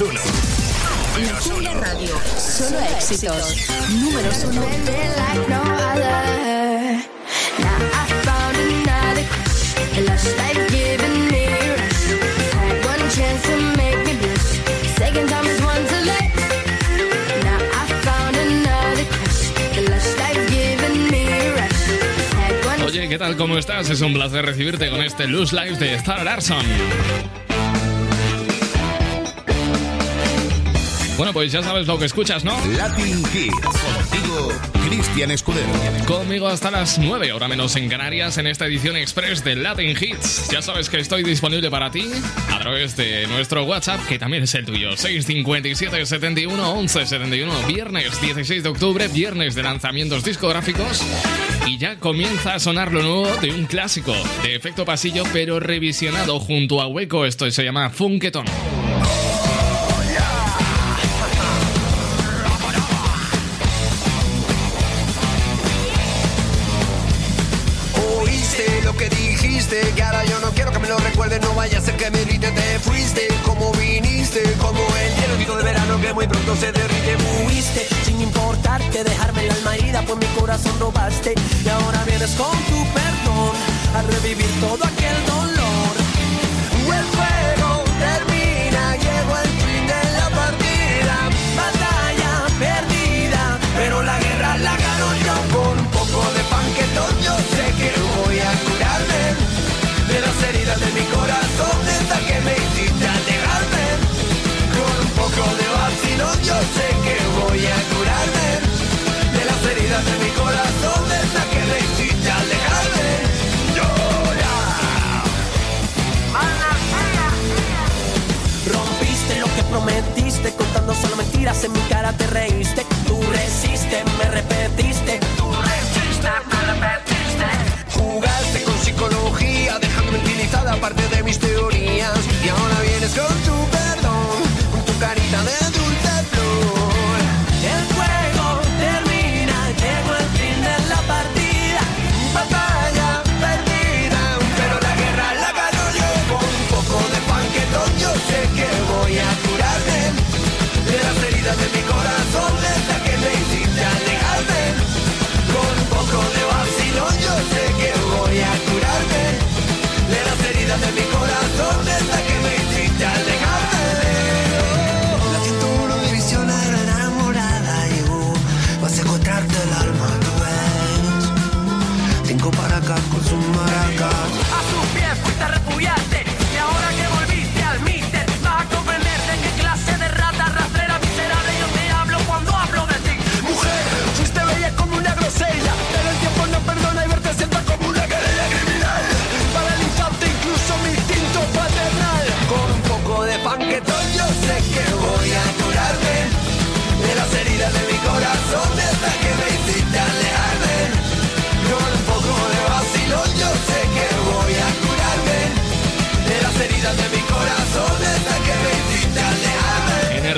uno. Radio. Solo éxitos. Números uno. Oye, ¿qué tal? ¿Cómo estás? Es un placer recibirte con este Loose Life de Star Larson. Bueno, pues ya sabes lo que escuchas, ¿no? Latin Kids. Contigo, Cristian Escudero. Conmigo hasta las 9, ahora menos en Canarias, en esta edición express de Latin Hits. Ya sabes que estoy disponible para ti a través de nuestro WhatsApp, que también es el tuyo. 657 71 11 71. Viernes 16 de octubre, viernes de lanzamientos discográficos. Y ya comienza a sonar lo nuevo de un clásico de efecto pasillo, pero revisionado junto a Hueco. Esto se llama Funketón. Importarte Dejarme la alma herida Pues mi corazón robaste. Y ahora vienes con tu perdón A revivir todo aquel dolor solo mentiras en mi cara te reíste. Tú resiste me repetiste. Tú resiste me repetiste. Jugaste con psicología dejándome utilizada parte de mis teorías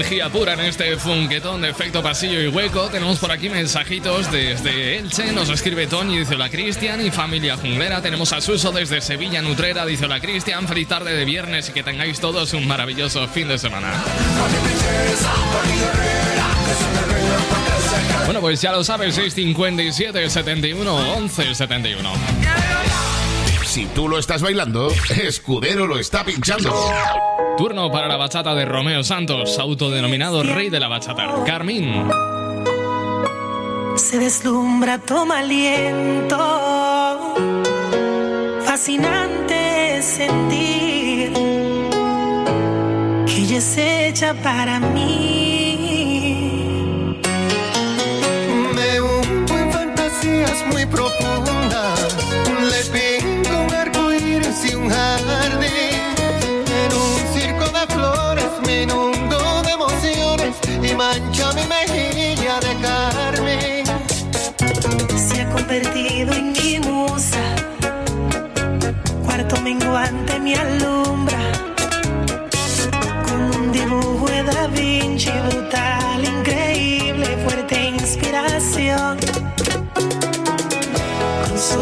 Energía pura en este funquetón de efecto pasillo y hueco. Tenemos por aquí mensajitos desde Elche. Nos escribe Tony, dice hola Cristian y familia junglera. Tenemos a Suso desde Sevilla, Nutrera, dice hola Cristian. Feliz tarde de viernes y que tengáis todos un maravilloso fin de semana. Bueno, pues ya lo sabes, 657 71 11 71. Si tú lo estás bailando, Escudero lo está pinchando. Turno para la bachata de Romeo Santos, autodenominado rey de la bachata. Carmín. Se deslumbra, toma aliento. Fascinante sentir que ella es hecha para mí. Convertido en mi musa. Cuarto menguante me alumbra. Con un dibujo de Da Vinci brutal, increíble, fuerte inspiración. Con su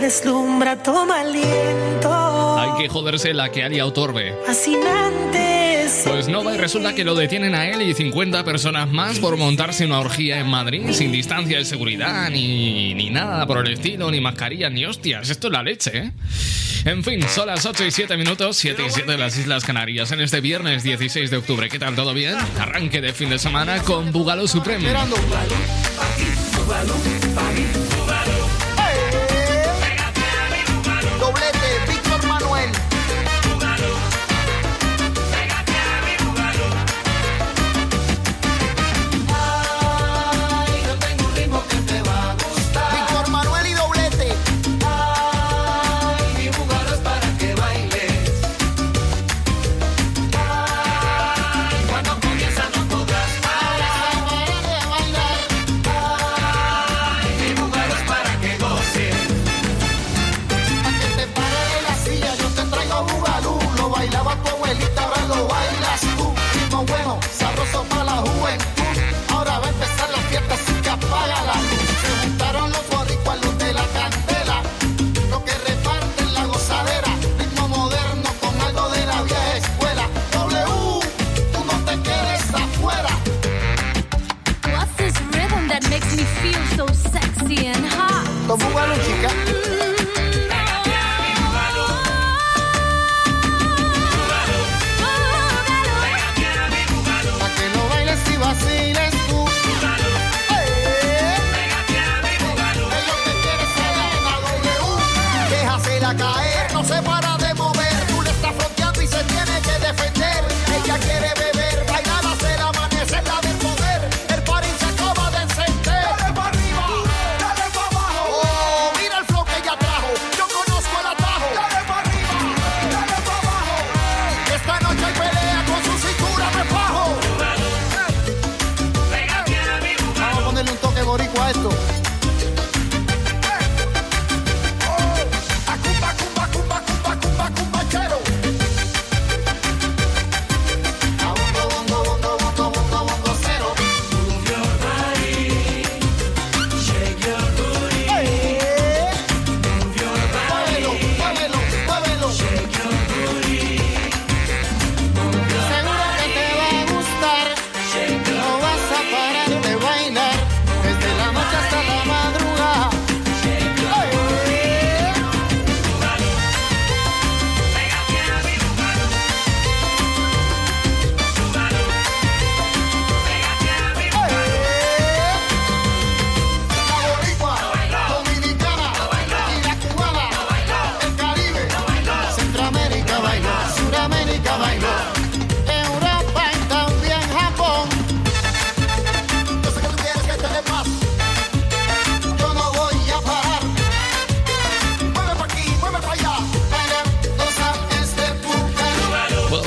deslumbra, toma aliento. Hay que joderse la que Alia otorbe. Fascinante. Pues no y resulta que lo detienen a él y 50 personas más por montarse una orgía en Madrid sin distancia de seguridad, ni, ni nada por el estilo, ni mascarillas, ni hostias. Esto es la leche, ¿eh? En fin, son las 8 y 7 minutos, 7 y 7 de las Islas Canarias en este viernes 16 de octubre. ¿Qué tal? ¿Todo bien? Arranque de fin de semana con Bugalo Supremo.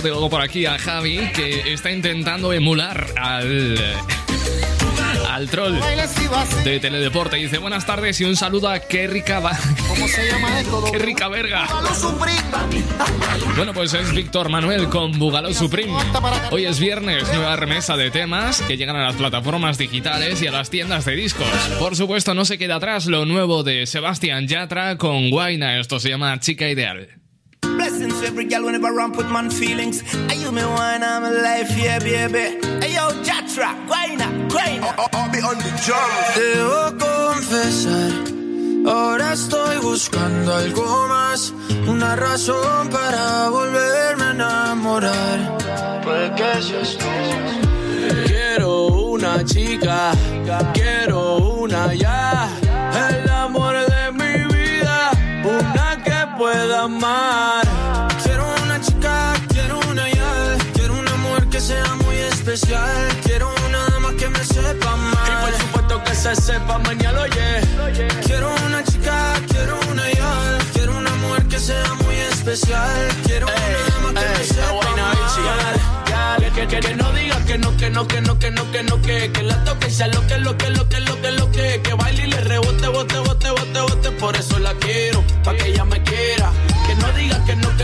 Tengo por aquí a Javi que está intentando emular al. al troll de Teledeporte. Dice: Buenas tardes y un saludo a qué rica. va- ¿Cómo se llama esto? ¡Qué rica verga! Bueno, pues es Víctor Manuel con Bugalo Supreme. Hoy es viernes, nueva remesa de temas que llegan a las plataformas digitales y a las tiendas de discos. Por supuesto, no se queda atrás lo nuevo de Sebastián Yatra con Guaina. Esto se llama Chica Ideal. Blessings to every girl whenever I put man feelings. Are you me wine, I'm alive, yeah, baby. Hey, yo, Jatra, guayna, guayna. I'll be on the drum. Debo confesar, ahora estoy buscando algo más, una razón para volverme a enamorar. Puede que seas tú. Quiero una chica, quiero una ya, el amor de mi vida, una que pueda amar. Especial, quiero una dama que me sepa amar. Y por supuesto que se sepa mañana, oye. Quiero una chica, quiero una ya, quiero una mujer que sea muy especial, quiero una dama que me sepa amar. Que, que, que no diga que no, que no, que no, que no, que no, que, que la toque y sea lo que, lo que, lo que, lo que, lo que, que baile y le rebote, bote, bote, bote, bote, por eso la quiero, pa' que ella me quiera.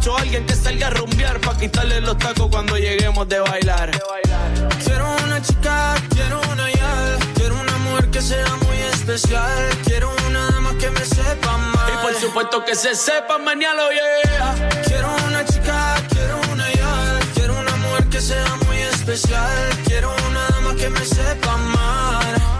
coma mucho, alguien que salga a rumbear para quitarle los tacos cuando lleguemos de bailar. Quiero una chica, quiero una ya, quiero una mujer que sea muy especial, quiero una dama que me sepa amar. Y por supuesto que se sepa mañana, yeah. Quiero una chica, quiero una ya, quiero una mujer que sea muy especial, quiero una dama que me sepa amar.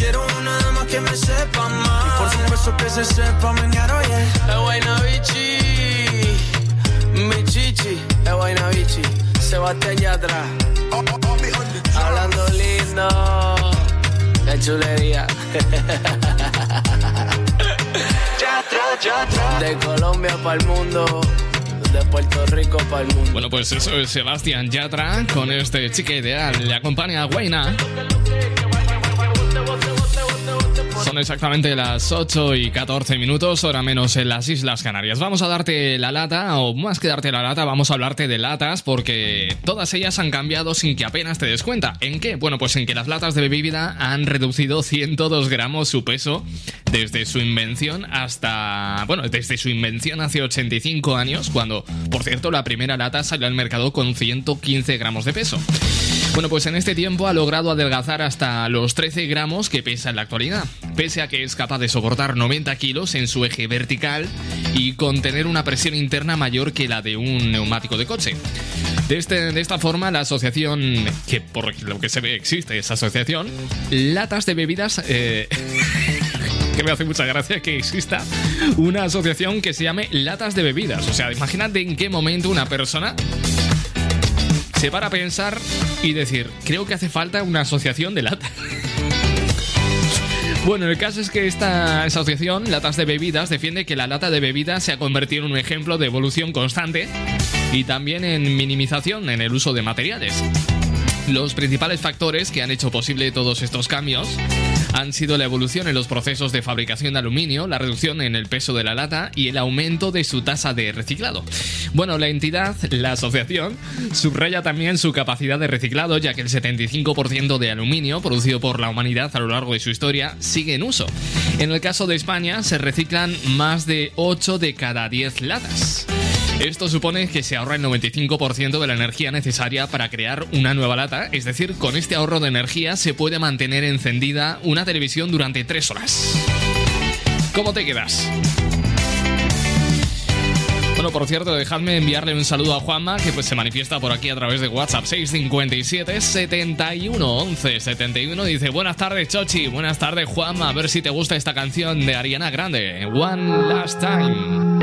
sepa amar. Y por supuesto que se sepa mañana, yeah. Es buena bichi, mi chichi, es buena bichi, Sebastián Yatra. Hablando lindo, qué chulería. De Colombia para el mundo, de Puerto Rico para el mundo. Bueno, pues eso es Sebastián Yatra con este chica ideal. Le acompaña a Guaina. Son exactamente las 8 y 14 minutos, hora menos en las Islas Canarias. Vamos a darte la lata, o más que darte la lata, vamos a hablarte de latas, porque todas ellas han cambiado sin que apenas te des cuenta. ¿En qué? Bueno, pues en que las latas de bebida han reducido 102 gramos su peso desde su invención hasta. Bueno, desde su invención hace 85 años, cuando, por cierto, la primera lata salió al mercado con 115 gramos de peso. Bueno, pues en este tiempo ha logrado adelgazar hasta los 13 gramos que pesa en la actualidad, pese a que es capaz de soportar 90 kilos en su eje vertical y contener una presión interna mayor que la de un neumático de coche. De, este- de esta forma, la asociación, que por lo que se ve existe esa asociación, latas de bebidas... eh, que me hace mucha gracia que exista una asociación que se llame latas de bebidas. O sea, imagínate en qué momento una persona se para a pensar y decir, creo que hace falta una asociación de latas. Bueno, el caso es que esta asociación, Latas de Bebidas, defiende que la lata de bebidas se ha convertido en un ejemplo de evolución constante y también en minimización en el uso de materiales. Los principales factores que han hecho posible todos estos cambios han sido la evolución en los procesos de fabricación de aluminio, la reducción en el peso de la lata y el aumento de su tasa de reciclado. Bueno, la entidad, la asociación, subraya también su capacidad de reciclado, ya que el 75% de aluminio producido por la humanidad a lo largo de su historia sigue en uso. En el caso de España, se reciclan más de 8 de cada 10 latas. Esto supone que se ahorra el 95% de la energía necesaria para crear una nueva lata, es decir, con este ahorro de energía se puede mantener encendida una televisión durante 3 horas. ¿Cómo te quedas? Bueno, por cierto, dejadme enviarle un saludo a Juanma, que pues se manifiesta por aquí a través de WhatsApp 657 71 Dice, buenas tardes, Chochi. Buenas tardes, Juanma. A ver si te gusta esta canción de Ariana Grande. One Last Time.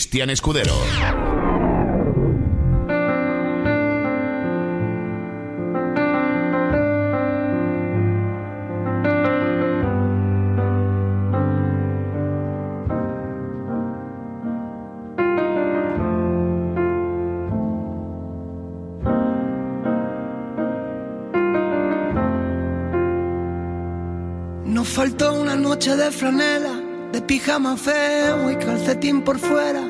Cristian Escudero. Nos faltó una noche de franela, de pijama feo y calcetín por fuera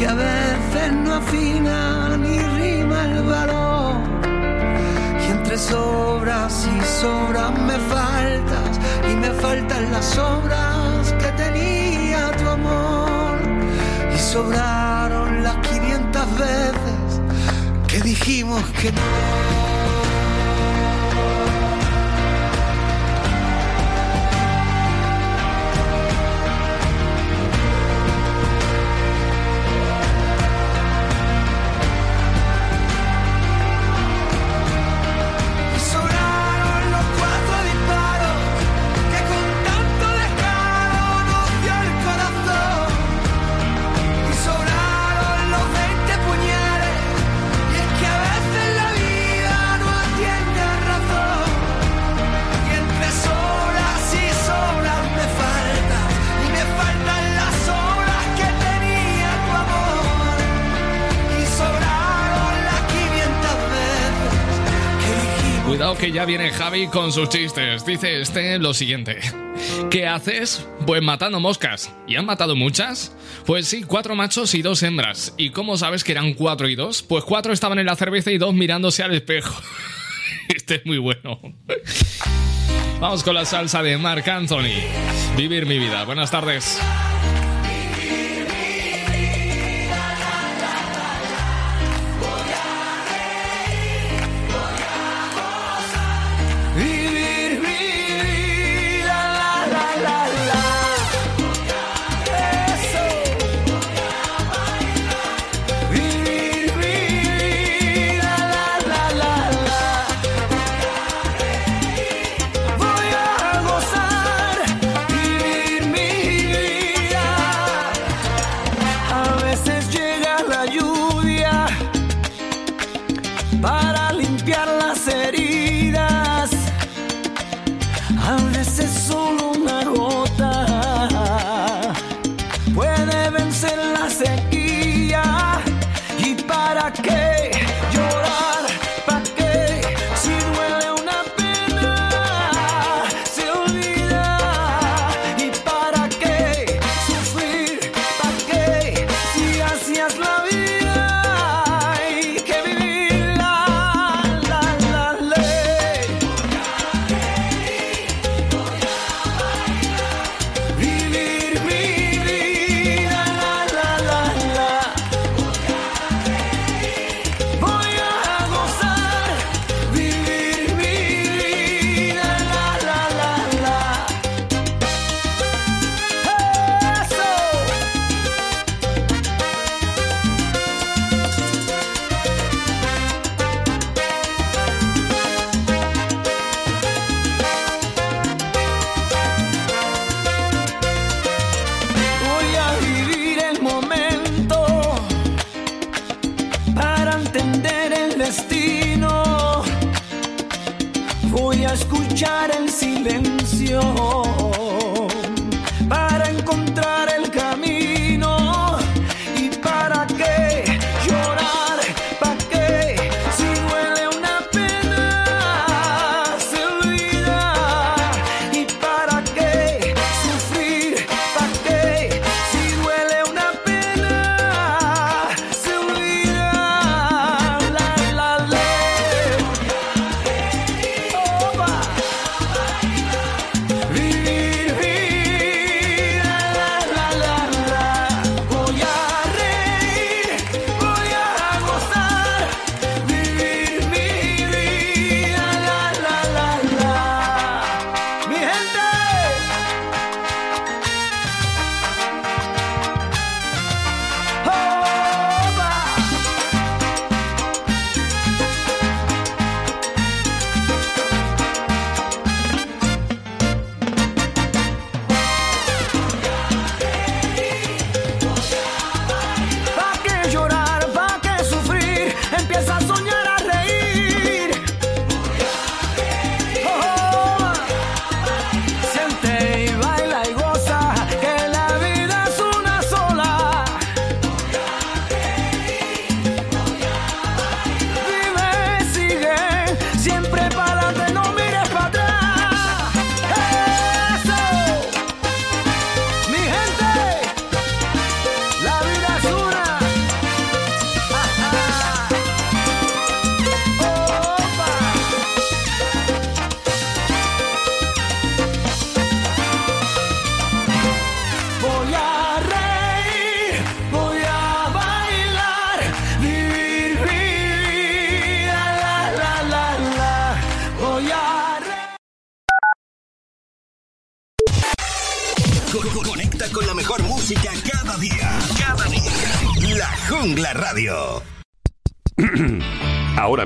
Que a veces no afina ni rima el valor. Y entre sobras y sobras me faltas, y me faltan las obras que tenía tu amor. Y sobraron las 500 veces que dijimos que no. Cuidado que ya viene Javi con sus chistes. Dice este lo siguiente. ¿Qué haces? Pues matando moscas. ¿Y han matado muchas? Pues sí, cuatro machos y dos hembras. ¿Y cómo sabes que eran cuatro y dos? Pues cuatro estaban en la cerveza y dos mirándose al espejo. Este es muy bueno. Vamos con la salsa de Marc Anthony. Vivir mi vida. Buenas tardes.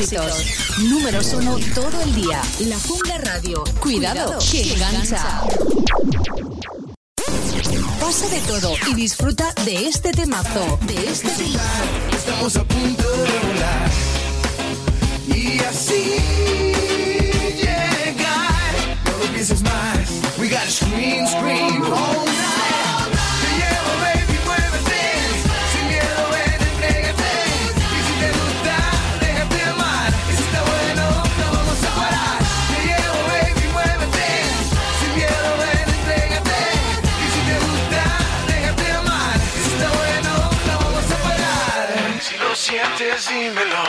éxitos. Números uno todo el día. La Jungla Radio. Cuidado, Cuidado que engancha. Pasa de todo y disfruta de este temazo. De este temazo. Estamos a punto de volar. Y así llegar. No lo pienses más. We got a screen, screen all night. dream.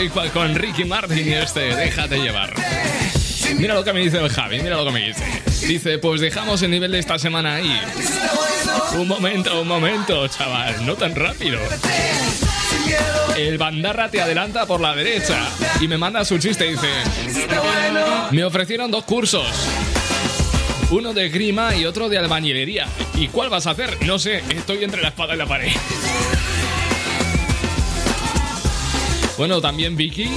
Boricua con Ricky Martin y este Déjate llevar. Mira lo que me dice el Javi, mira lo que me dice. Dice, pues dejamos el nivel de esta semana ahí. Un momento, un momento, chaval, no tan rápido. El bandarra te adelanta por la derecha y me manda su chiste, dice. Me ofrecieron dos cursos. Uno de grima y otro de albañilería. ¿Y cuál vas a hacer? No sé, estoy entre la espada y la pared. Bueno, también Vicky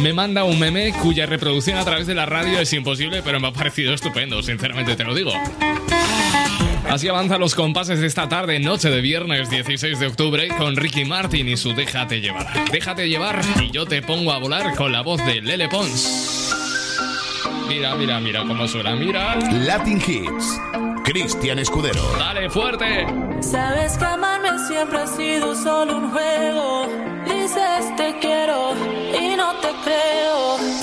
me manda un meme cuya reproducción a través de la radio es imposible, pero me ha parecido estupendo, sinceramente te lo digo. Así avanzan los compases de esta tarde, noche de viernes 16 de octubre, con Ricky Martin y su Déjate llevar. Déjate llevar y yo te pongo a volar con la voz de Lele Pons. Mira, mira, mira cómo suena, mira. Latin Hits. Cristian Escudero. Dale fuerte. Sabes que amarme siempre ha sido solo un juego. Te quiero y no te creo.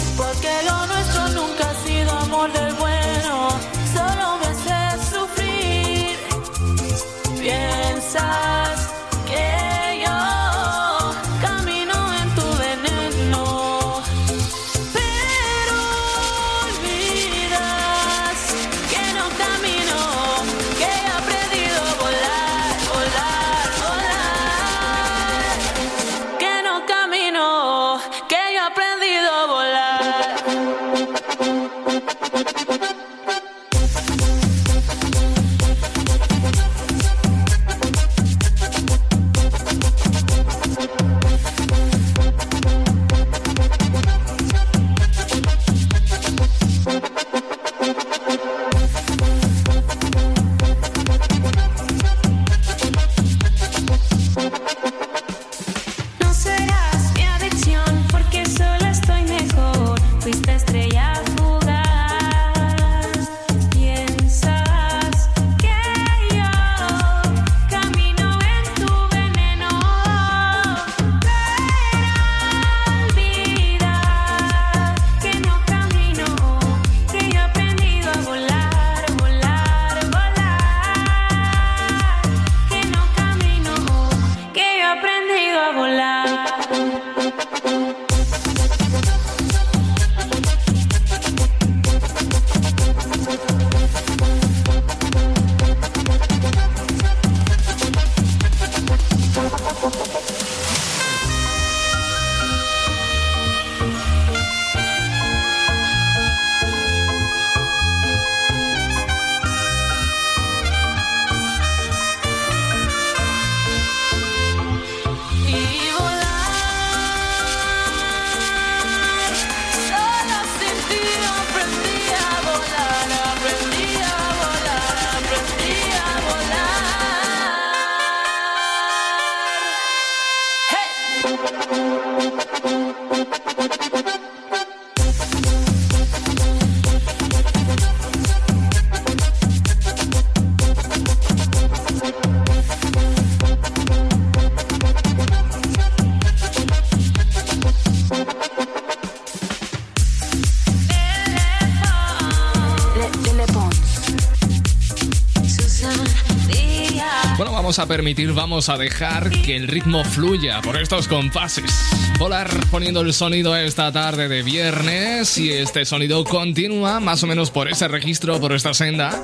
Permitir, vamos a dejar que el ritmo fluya por estos compases. Volar poniendo el sonido esta tarde de viernes y este sonido continúa más o menos por ese registro, por esta senda.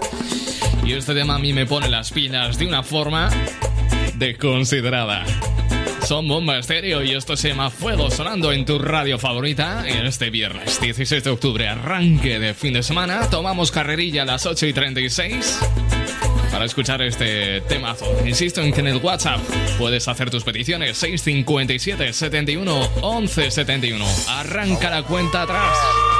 Y este tema a mí me pone las pilas de una forma desconsiderada. Son Bomba Estéreo y esto se llama Fuego sonando en tu radio favorita en este viernes 16 de octubre, arranque de fin de semana. Tomamos carrerilla a las 8 y 36 para escuchar este temazo. Insisto en que en el WhatsApp puedes hacer tus peticiones 657 71 11 71. Arranca la cuenta atrás.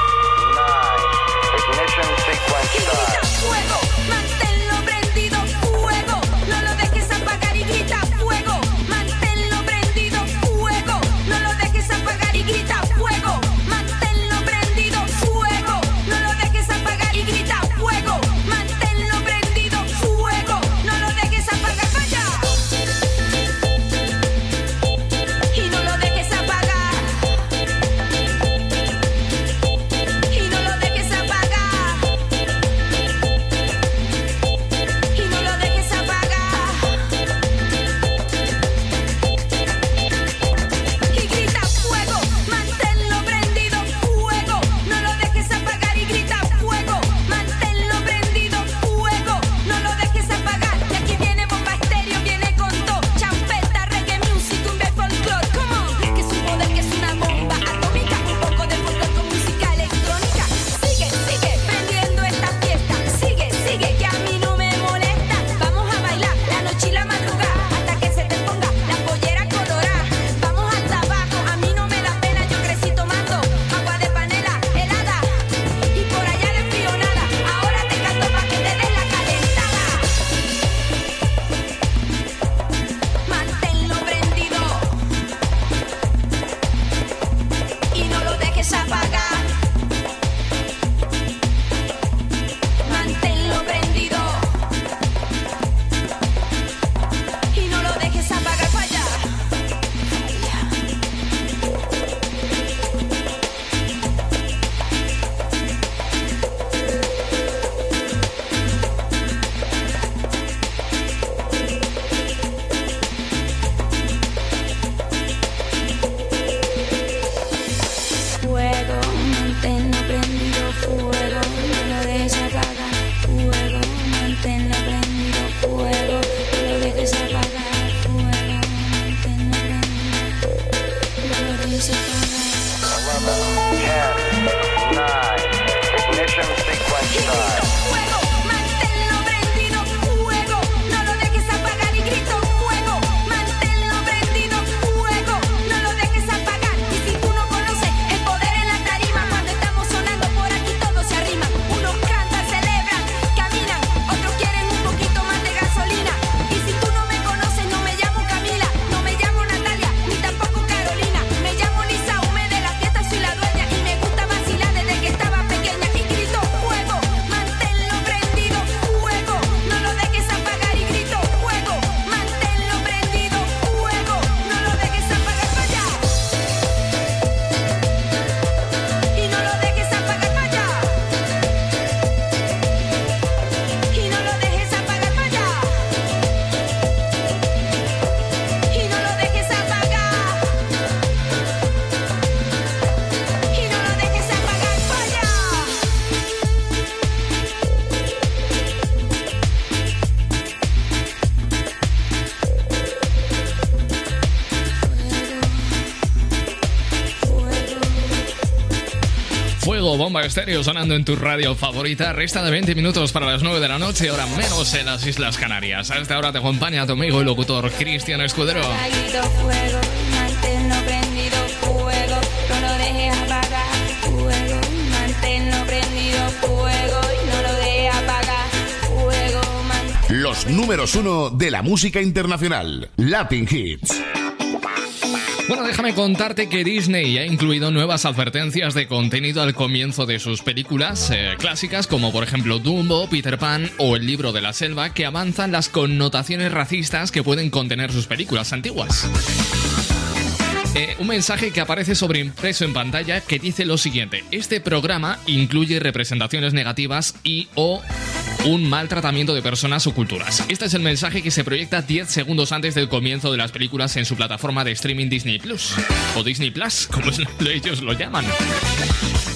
Bomba estéreo sonando en tu radio favorita. Resta de 20 minutos para las 9 de la noche, hora menos en las Islas Canarias. A esta hora te acompaña tu amigo y locutor Cristian Escudero. Traído fuego, manténlo prendido, fuego, no lo dejes apagar, fuego, manténlo prendido, fuego, y no lo dejes apagar, fuego, man- Los números uno de la música internacional. Latin Hits. Bueno, déjame contarte que Disney ha incluido nuevas advertencias de contenido al comienzo de sus películas eh, clásicas, como por ejemplo Dumbo, Peter Pan o El libro de la selva, que avanzan las connotaciones racistas que pueden contener sus películas antiguas. Eh, un mensaje que aparece sobreimpreso en pantalla que dice lo siguiente: Este programa incluye representaciones negativas y o un mal tratamiento de personas o culturas. Este es el mensaje que se proyecta 10 segundos antes del comienzo de las películas en su plataforma de streaming Disney Plus o Disney Plus, como ellos lo llaman.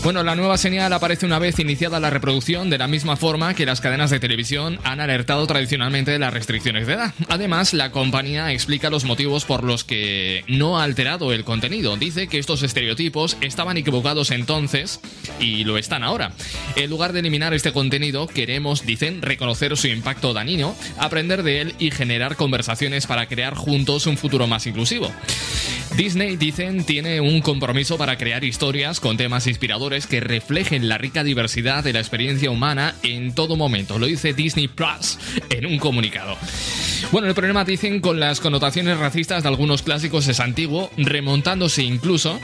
Bueno, la nueva señal aparece una vez iniciada la reproducción de la misma forma que las cadenas de televisión han alertado tradicionalmente de las restricciones de edad. Además, la compañía explica los motivos por los que no ha alterado el contenido. Dice que estos estereotipos estaban equivocados entonces y lo están ahora. En lugar de eliminar este contenido, queremos, dicen, reconocer su impacto dañino, aprender de él y generar conversaciones para crear juntos un futuro más inclusivo. Disney, dicen, tiene un compromiso para crear historias con temas inspiradores que reflejen la rica diversidad de la experiencia humana en todo momento. Lo dice Disney Plus en un comunicado. Bueno, el problema, dicen, con las connotaciones racistas de algunos clásicos es antiguo, remontándose incluso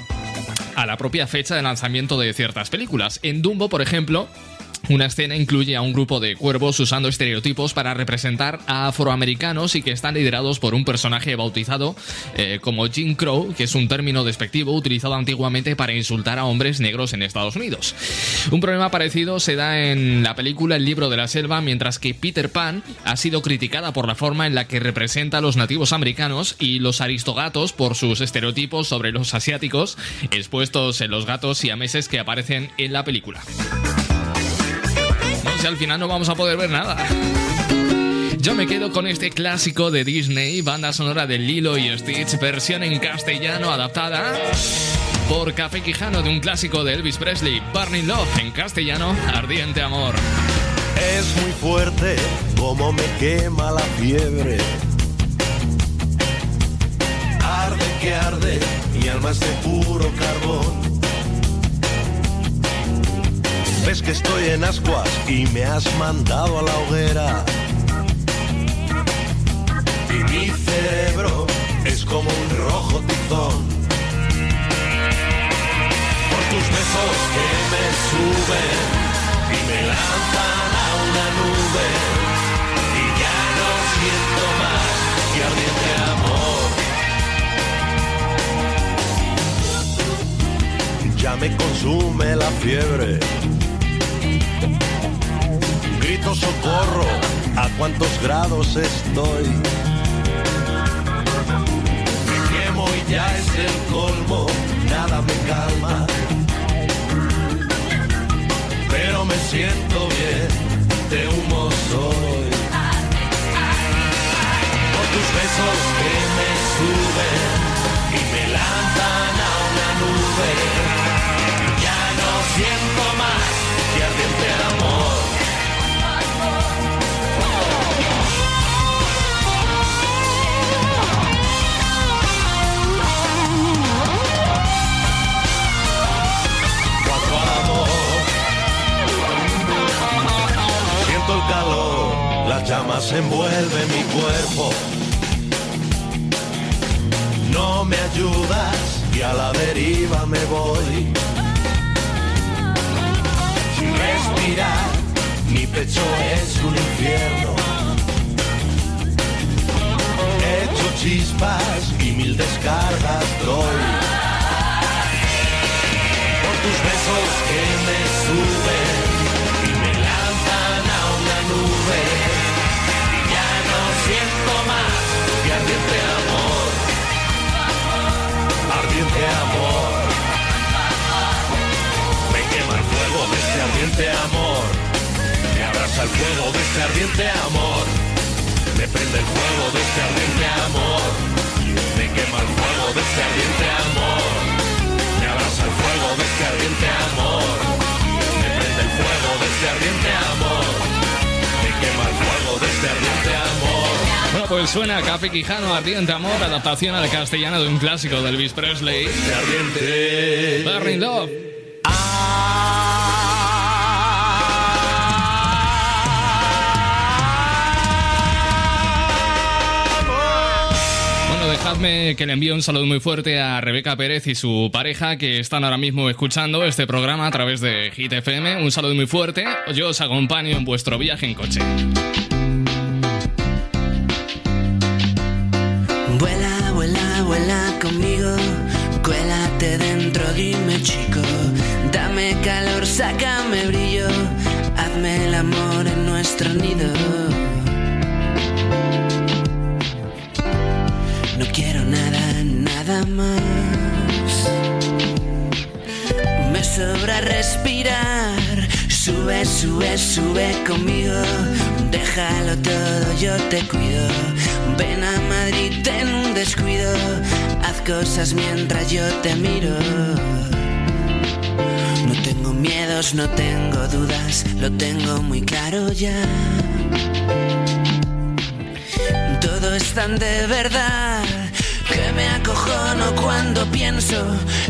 a la propia fecha de lanzamiento de ciertas películas. En Dumbo, por ejemplo, una escena incluye a un grupo de cuervos usando estereotipos para representar a afroamericanos y que están liderados por un personaje bautizado eh, como Jim Crow, que es un término despectivo utilizado antiguamente para insultar a hombres negros en Estados Unidos. Un problema parecido se da en la película El libro de la selva, mientras que Peter Pan ha sido criticada por la forma en la que representa a los nativos americanos y los aristogatos por sus estereotipos sobre los asiáticos expuestos en los gatos y ameses que aparecen en la película. Sé, al final no vamos a poder ver nada. Yo me quedo con este clásico de Disney, banda sonora de Lilo y Stitch, versión en castellano adaptada por Café Quijano de un clásico de Elvis Presley, Burning Love, en castellano, Ardiente Amor. Es muy fuerte como me quema la fiebre. Arde que arde, mi alma es de puro carbón. Que estoy en ascuas y me has mandado a la hoguera. Y mi cerebro es como un rojo tizón. Por tus besos que me suben y me lanzan a una nube. Y ya no siento más que ardiente amor. Ya me consume la fiebre. Socorro, ¿a cuántos grados estoy? Me quemo y ya es el colmo, nada me calma. Pero me siento bien, de humo soy. Por tus besos que me suben y me lanzan a una nube. Ya no siento más que ardiente llamas envuelven mi cuerpo. No me ayudas y a la deriva me voy. Sin respirar, mi pecho es un infierno. He hecho chispas y mil descargas doy. Por tus besos que me suben ardiente amor, ardiente amor. Me quema el fuego de este ardiente amor, me abraza el fuego de este ardiente amor, me prende el fuego de este ardiente amor, me quema el fuego de este ardiente amor, me abraza el fuego de este ardiente amor, me prende el fuego de este ardiente amor, me quema el fuego de este ardiente amor pues suena Café Quijano, Ardiente Amor, adaptación al castellano de un clásico de Elvis Presley. Ardiente. Burning Love. Bueno, dejadme que le envíe un saludo muy fuerte a Rebeca Pérez y su pareja que están ahora mismo escuchando este programa a través de Hit FM. Un saludo muy fuerte. Yo os acompaño en vuestro viaje en coche. Sácame brillo, hazme el amor en nuestro nido. No quiero nada, nada más. Me sobra respirar. Sube, sube, sube conmigo. Déjalo todo, yo te cuido. Ven a Madrid en un descuido. Haz cosas mientras yo te miro. Miedos, no tengo dudas. Lo tengo muy claro ya. Todo es tan de verdad que me acojono cuando pienso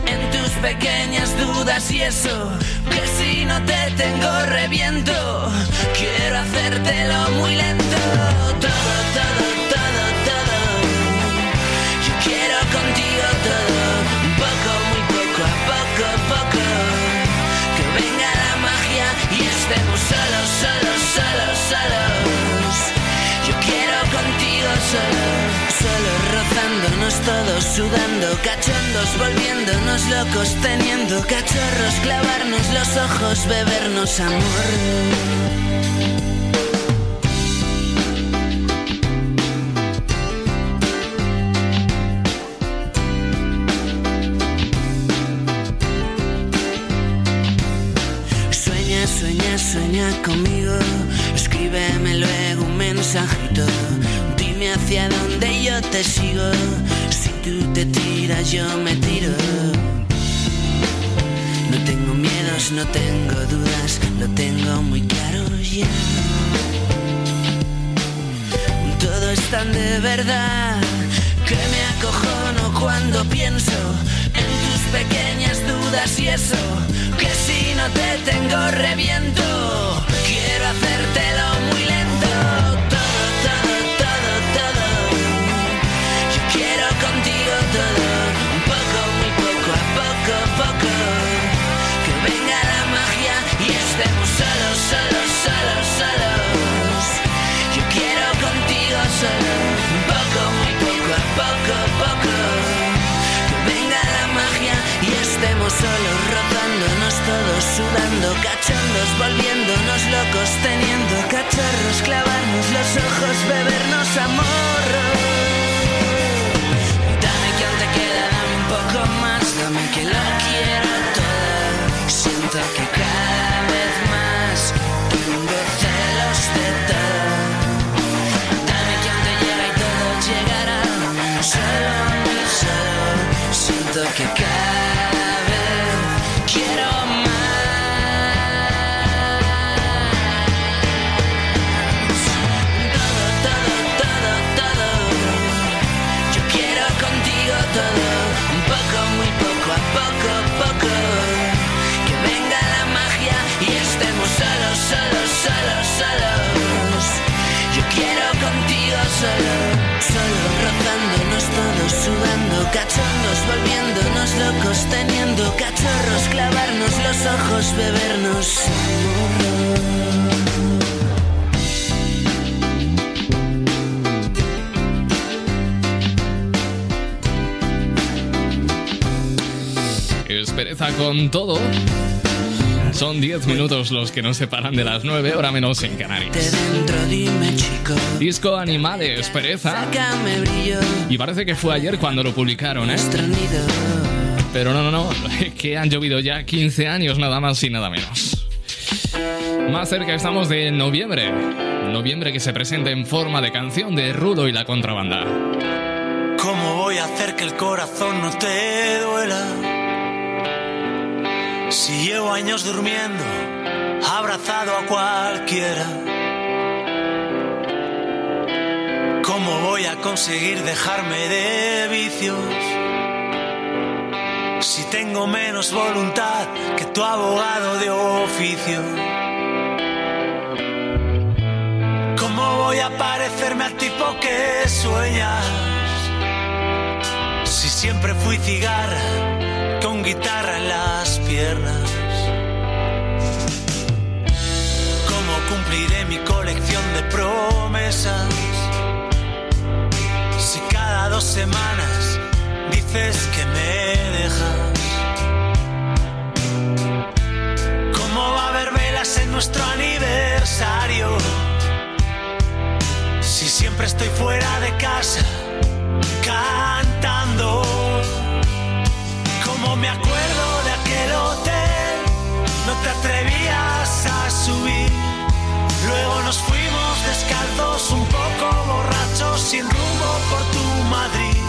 en tus pequeñas dudas y eso. Que si no te tengo reviento, quiero hacértelo muy lento. Todo, todo. Estemos solos, solos, solos, solos. Yo quiero contigo solo, solo rozándonos todos, sudando, cachondos, volviéndonos locos, teniendo cachorros, clavarnos los ojos, bebernos amor. Conmigo. Escríbeme luego un mensajito. Dime hacia dónde yo te sigo. Si tú te tiras, yo me tiro. No tengo miedos, no tengo dudas. Lo tengo muy claro ya. Todo es tan de verdad que me acojono cuando pienso en tus pequeñas dudas y eso. Que si no te tengo reviento, solos, rozándonos todos, sudando, cachondos, volviéndonos locos, teniendo cachorros, clavarnos los ojos, bebernos amor. Dame que aún te queda, dame un poco más, dame que lo quiero todo. Siento que cada vez más tengo celos de todo. Dame que aún te llega y todo llegará. Solo solo siento que cada solo, solo rozándonos todos, sudando, cachondos, volviéndonos locos, teniendo cachorros, clavarnos los ojos, bebernos amor. Es pereza con todo. Son 10 minutos los que nos separan de las 9, hora menos en Canarias. Disco Animales, pereza. sácame brillo, Y parece que fue ayer cuando lo publicaron, ¿eh? nuestro nido. Pero no, no, no, es que han llovido ya 15 años nada más y nada menos. Más cerca estamos de noviembre. Noviembre que se presenta en forma de canción de Rudo y la contrabanda. ¿Cómo voy a hacer que el corazón no te duela? Si llevo años durmiendo, abrazado a cualquiera. ¿Cómo voy a conseguir dejarme de vicios? Si tengo menos voluntad que tu abogado de oficio. ¿Cómo voy a parecerme al tipo que sueñas? Si siempre fui cigarra con guitarra en las ¿Cómo cumpliré mi colección de promesas? Si cada dos semanas dices que me dejas. ¿Cómo va a haber velas en nuestro aniversario? Si siempre estoy fuera de casa cantando. Como me acuerdo te atrevías a subir. Luego nos fuimos descalzos, un poco borrachos, sin rumbo por tu Madrid.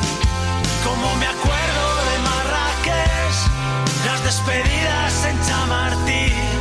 Como me acuerdo de Marrakech, las despedidas en Chamartín,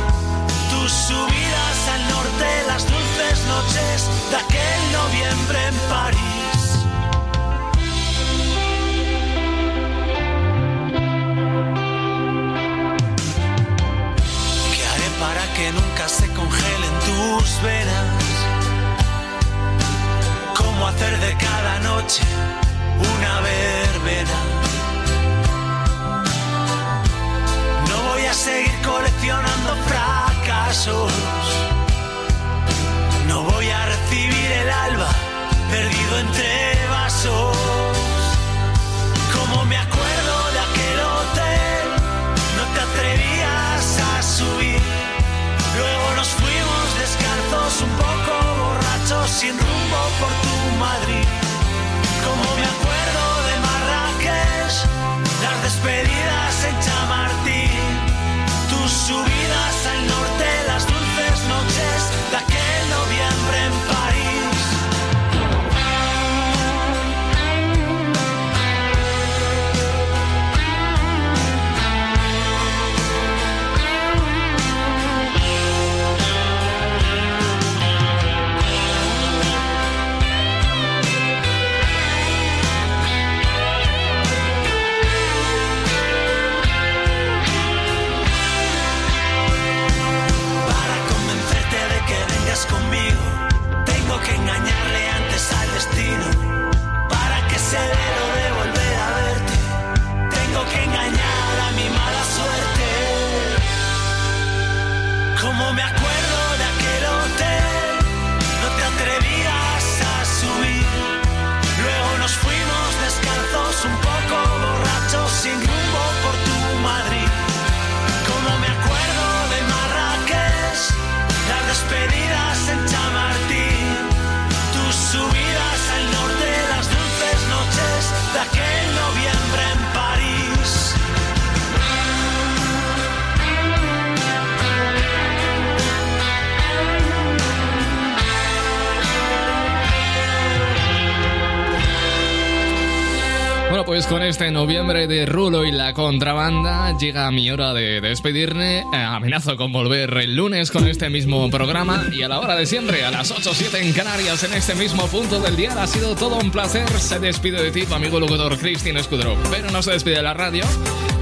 este noviembre de Rulo y la contrabanda llega mi hora de despedirme. Eh, amenazo con volver el lunes con este mismo programa y a la hora de siempre, a las 8 o 7 en Canarias, en este mismo punto del día. Ha sido todo un placer. Se despide de ti, tu amigo locutor Cristian Escudero. Pero no se despide de la radio,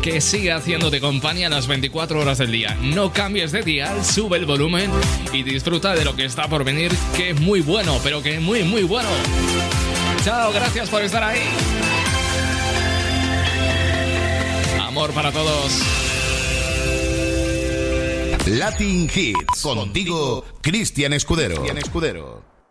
que sigue haciéndote compañía las 24 horas del día. No cambies de dial, sube el volumen y disfruta de lo que está por venir, que es muy bueno, pero que muy, muy bueno. Chao, gracias por estar ahí. Amor para todos. Latin Hits. Contigo, Cristian Escudero. Cristian Escudero.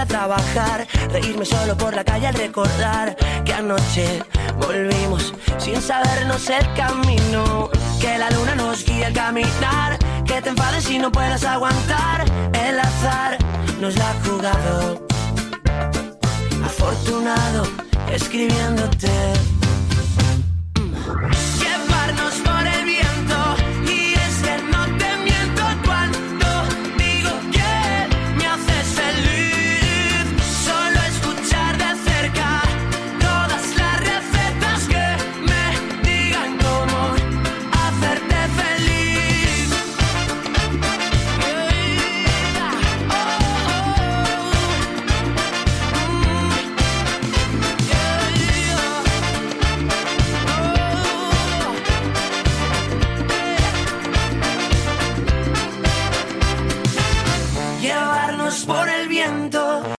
A trabajar. Reírme solo por la calle al recordar que anoche volvimos sin sabernos el camino. Que la luna nos guía al caminar. Que te enfades y no puedas aguantar. El azar nos la ha jugado. Afortunado escribiéndote.